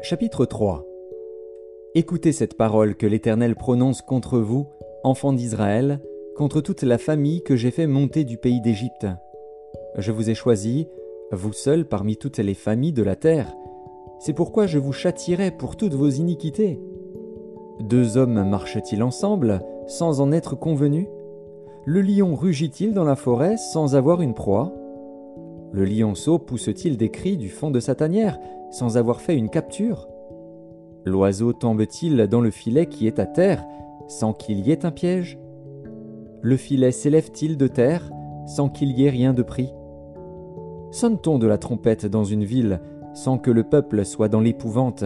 Chapitre 3 Écoutez cette parole que l'Éternel prononce contre vous, enfants d'Israël, contre toute la famille que j'ai fait monter du pays d'Égypte. Je vous ai choisi, vous seuls parmi toutes les familles de la terre. C'est pourquoi je vous châtierai pour toutes vos iniquités. Deux hommes marchent-ils ensemble sans en être convenus? Le lion rugit-il dans la forêt sans avoir une proie? Le lionceau pousse-t-il des cris du fond de sa tanière sans avoir fait une capture? L'oiseau tombe-t-il dans le filet qui est à terre sans qu'il y ait un piège? Le filet s'élève-t-il de terre sans qu'il y ait rien de pris? Sonne-t-on de la trompette dans une ville sans que le peuple soit dans l'épouvante?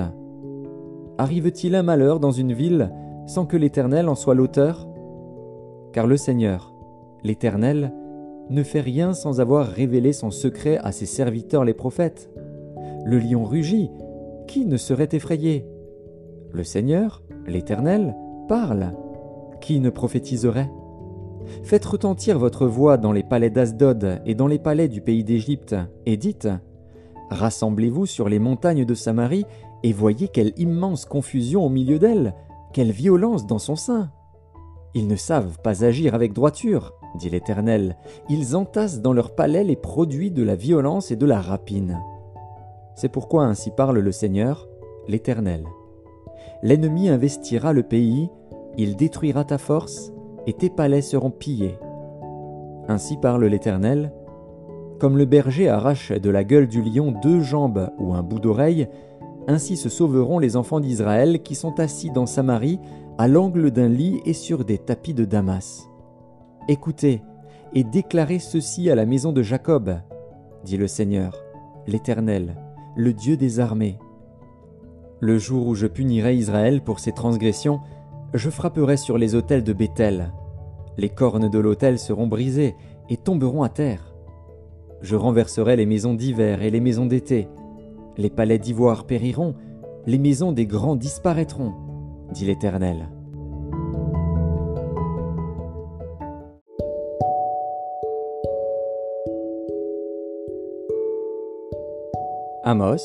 Arrive-t-il un malheur dans une ville sans que l'Éternel en soit l'auteur? Car le Seigneur, l'Éternel, ne fait rien sans avoir révélé son secret à ses serviteurs les prophètes. Le lion rugit, qui ne serait effrayé? Le Seigneur, l'Éternel, parle, qui ne prophétiserait? Faites retentir votre voix dans les palais d'Asdod et dans les palais du pays d'Égypte, et dites Rassemblez-vous sur les montagnes de Samarie et voyez quelle immense confusion au milieu d'elle, quelle violence dans son sein. Ils ne savent pas agir avec droiture, dit l'Éternel, ils entassent dans leur palais les produits de la violence et de la rapine. C'est pourquoi ainsi parle le Seigneur, l'Éternel. L'ennemi investira le pays, il détruira ta force, et tes palais seront pillés. Ainsi parle l'Éternel. Comme le berger arrache de la gueule du lion deux jambes ou un bout d'oreille, ainsi se sauveront les enfants d'Israël qui sont assis dans Samarie, à l'angle d'un lit et sur des tapis de Damas. Écoutez, et déclarez ceci à la maison de Jacob, dit le Seigneur, l'Éternel le Dieu des armées. Le jour où je punirai Israël pour ses transgressions, je frapperai sur les autels de Béthel. Les cornes de l'autel seront brisées et tomberont à terre. Je renverserai les maisons d'hiver et les maisons d'été. Les palais d'ivoire périront, les maisons des grands disparaîtront, dit l'Éternel. Amos,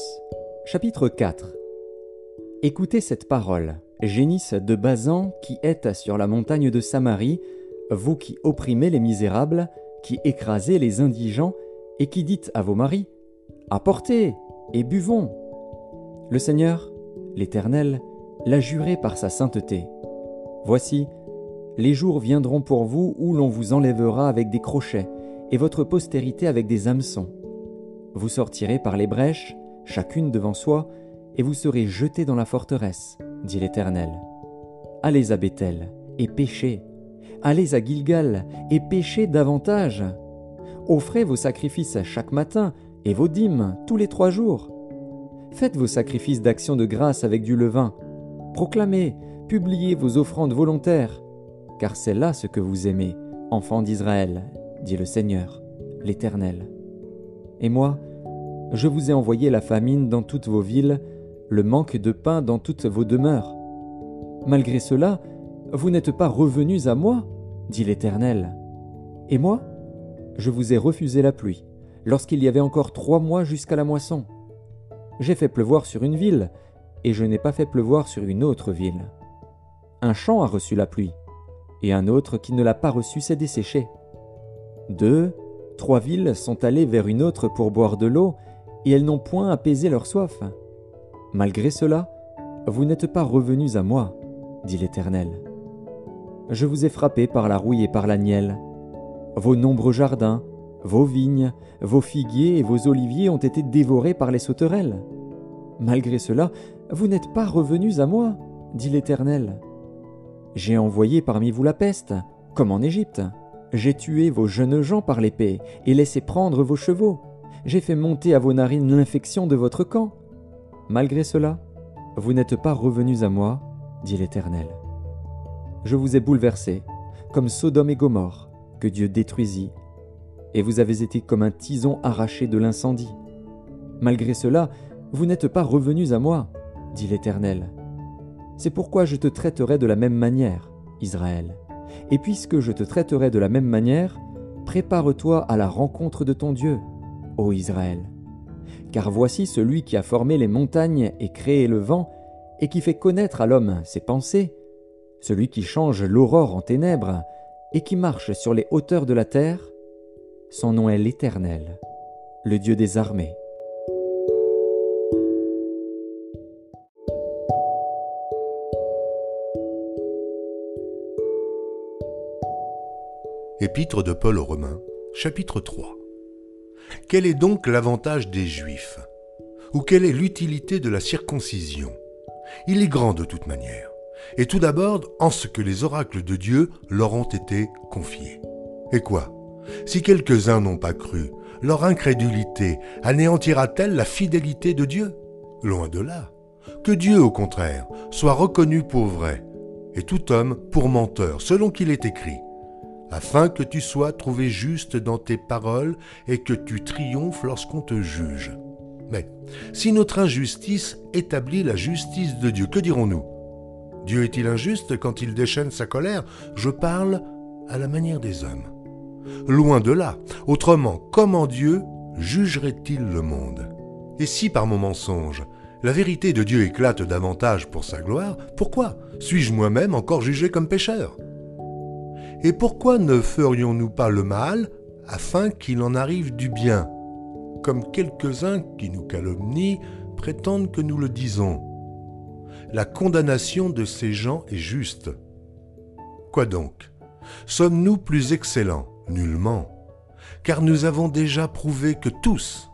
chapitre 4 Écoutez cette parole, génisse de Bazan qui êtes sur la montagne de Samarie, vous qui opprimez les misérables, qui écrasez les indigents, et qui dites à vos maris Apportez et buvons. Le Seigneur, l'Éternel, l'a juré par sa sainteté. Voici, les jours viendront pour vous où l'on vous enlèvera avec des crochets, et votre postérité avec des hameçons vous sortirez par les brèches, chacune devant soi, et vous serez jetés dans la forteresse, dit l'Éternel. Allez à Bethel, et péchez. Allez à Gilgal, et péchez davantage. Offrez vos sacrifices chaque matin, et vos dîmes tous les trois jours. Faites vos sacrifices d'action de grâce avec du levain. Proclamez, publiez vos offrandes volontaires, car c'est là ce que vous aimez, enfants d'Israël, dit le Seigneur, l'Éternel. Et moi, je vous ai envoyé la famine dans toutes vos villes, le manque de pain dans toutes vos demeures. Malgré cela, vous n'êtes pas revenus à moi, dit l'Éternel. Et moi, je vous ai refusé la pluie, lorsqu'il y avait encore trois mois jusqu'à la moisson. J'ai fait pleuvoir sur une ville, et je n'ai pas fait pleuvoir sur une autre ville. Un champ a reçu la pluie, et un autre qui ne l'a pas reçue s'est desséché. Deux, Trois villes sont allées vers une autre pour boire de l'eau, et elles n'ont point apaisé leur soif. Malgré cela, vous n'êtes pas revenus à moi, dit l'Éternel. Je vous ai frappé par la rouille et par la nielle. Vos nombreux jardins, vos vignes, vos figuiers et vos oliviers ont été dévorés par les sauterelles. Malgré cela, vous n'êtes pas revenus à moi, dit l'Éternel. J'ai envoyé parmi vous la peste, comme en Égypte. J'ai tué vos jeunes gens par l'épée et laissé prendre vos chevaux. J'ai fait monter à vos narines l'infection de votre camp. Malgré cela, vous n'êtes pas revenus à moi, dit l'Éternel. Je vous ai bouleversés, comme Sodome et Gomorre, que Dieu détruisit, et vous avez été comme un tison arraché de l'incendie. Malgré cela, vous n'êtes pas revenus à moi, dit l'Éternel. C'est pourquoi je te traiterai de la même manière, Israël. Et puisque je te traiterai de la même manière, prépare-toi à la rencontre de ton Dieu, ô Israël. Car voici celui qui a formé les montagnes et créé le vent, et qui fait connaître à l'homme ses pensées, celui qui change l'aurore en ténèbres, et qui marche sur les hauteurs de la terre, son nom est l'Éternel, le Dieu des armées. Épître de Paul aux Romains, chapitre 3. Quel est donc l'avantage des Juifs? Ou quelle est l'utilité de la circoncision? Il est grand de toute manière, et tout d'abord en ce que les oracles de Dieu leur ont été confiés. Et quoi? Si quelques-uns n'ont pas cru, leur incrédulité anéantira-t-elle la fidélité de Dieu? Loin de là. Que Dieu, au contraire, soit reconnu pour vrai, et tout homme pour menteur, selon qu'il est écrit afin que tu sois trouvé juste dans tes paroles et que tu triomphes lorsqu'on te juge. Mais si notre injustice établit la justice de Dieu, que dirons-nous? Dieu est-il injuste quand il déchaîne sa colère? Je parle à la manière des hommes. Loin de là, autrement, comment Dieu jugerait-il le monde? Et si par mon mensonge, la vérité de Dieu éclate davantage pour sa gloire, pourquoi suis-je moi-même encore jugé comme pécheur? Et pourquoi ne ferions-nous pas le mal afin qu'il en arrive du bien Comme quelques-uns qui nous calomnient prétendent que nous le disons? La condamnation de ces gens est juste. Quoi donc? Sommes-nous plus excellents? Nullement. Car nous avons déjà prouvé que tous,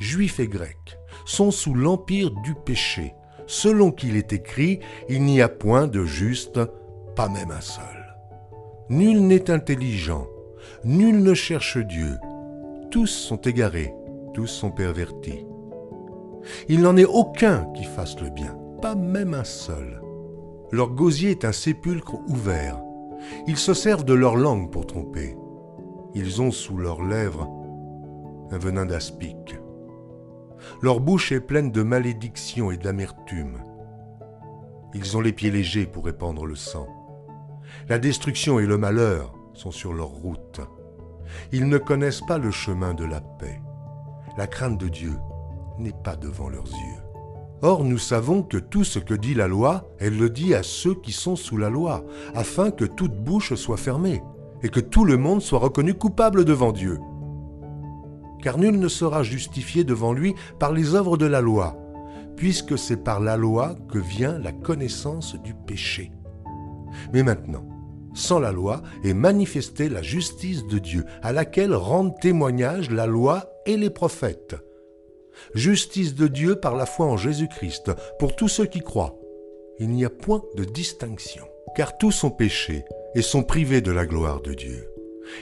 juifs et grecs, sont sous l'empire du péché. Selon qu'il est écrit, il n'y a point de juste, pas même un seul. Nul n'est intelligent, nul ne cherche Dieu. Tous sont égarés, tous sont pervertis. Il n'en est aucun qui fasse le bien, pas même un seul. Leur gosier est un sépulcre ouvert. Ils se servent de leur langue pour tromper. Ils ont sous leurs lèvres un venin d'aspic. Leur bouche est pleine de malédictions et d'amertume. Ils ont les pieds légers pour répandre le sang. La destruction et le malheur sont sur leur route. Ils ne connaissent pas le chemin de la paix. La crainte de Dieu n'est pas devant leurs yeux. Or nous savons que tout ce que dit la loi, elle le dit à ceux qui sont sous la loi, afin que toute bouche soit fermée, et que tout le monde soit reconnu coupable devant Dieu. Car nul ne sera justifié devant lui par les œuvres de la loi, puisque c'est par la loi que vient la connaissance du péché. Mais maintenant, sans la loi, est manifestée la justice de Dieu, à laquelle rendent témoignage la loi et les prophètes. Justice de Dieu par la foi en Jésus-Christ, pour tous ceux qui croient. Il n'y a point de distinction, car tous sont péchés et sont privés de la gloire de Dieu.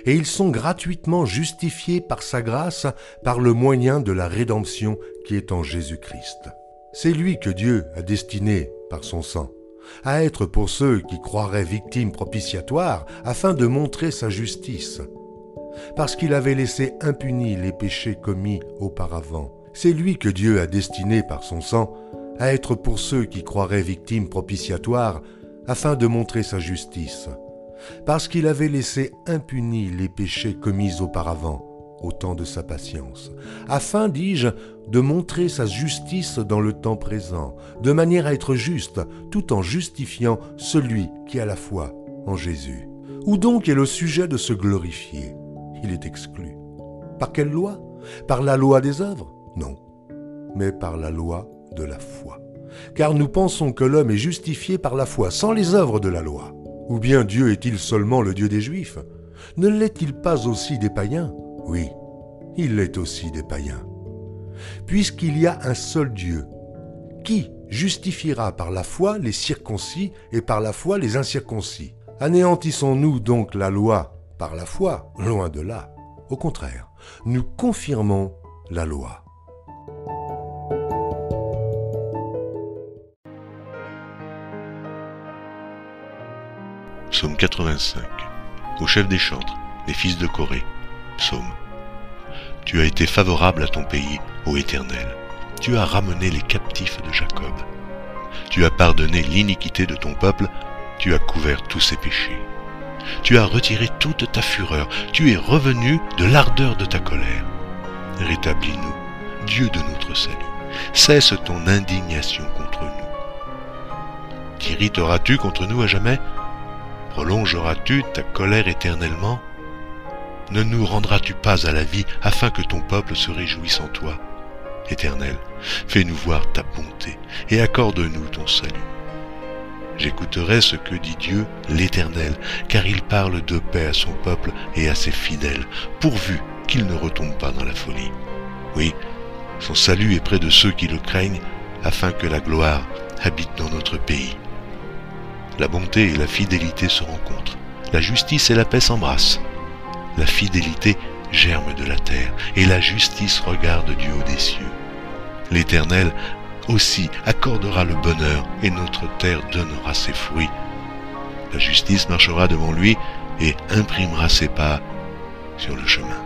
Et ils sont gratuitement justifiés par sa grâce, par le moyen de la rédemption qui est en Jésus-Christ. C'est lui que Dieu a destiné par son sang à être pour ceux qui croiraient victimes propitiatoires afin de montrer sa justice. Parce qu'il avait laissé impunis les péchés commis auparavant. C'est lui que Dieu a destiné par son sang à être pour ceux qui croiraient victimes propitiatoires afin de montrer sa justice. Parce qu'il avait laissé impunis les péchés commis auparavant au temps de sa patience, afin, dis-je, de montrer sa justice dans le temps présent, de manière à être juste, tout en justifiant celui qui a la foi en Jésus. Où donc est le sujet de se glorifier? Il est exclu. Par quelle loi? Par la loi des œuvres? Non, mais par la loi de la foi. Car nous pensons que l'homme est justifié par la foi, sans les œuvres de la loi. Ou bien Dieu est-il seulement le Dieu des Juifs? Ne l'est-il pas aussi des païens? Oui, il l'est aussi des païens. Puisqu'il y a un seul Dieu, qui justifiera par la foi les circoncis et par la foi les incirconcis? Anéantissons-nous donc la loi par la foi Loin de là. Au contraire, nous confirmons la loi. Psaume 85 Au chef des chantres, les fils de Corée. Psaume. Tu as été favorable à ton pays, ô Éternel. Tu as ramené les captifs de Jacob. Tu as pardonné l'iniquité de ton peuple, tu as couvert tous ses péchés. Tu as retiré toute ta fureur, tu es revenu de l'ardeur de ta colère. Rétablis-nous, Dieu de notre salut, cesse ton indignation contre nous. T'irriteras-tu contre nous à jamais? Prolongeras-tu ta colère éternellement? Ne nous rendras-tu pas à la vie afin que ton peuple se réjouisse en toi? Éternel, fais-nous voir ta bonté et accorde-nous ton salut. J'écouterai ce que dit Dieu l'Éternel, car il parle de paix à son peuple et à ses fidèles, pourvu qu'il ne retombe pas dans la folie. Oui, son salut est près de ceux qui le craignent, afin que la gloire habite dans notre pays. La bonté et la fidélité se rencontrent, la justice et la paix s'embrassent. La fidélité germe de la terre, et la justice regarde du haut des cieux. L'Éternel aussi accordera le bonheur, et notre terre donnera ses fruits. La justice marchera devant lui et imprimera ses pas sur le chemin.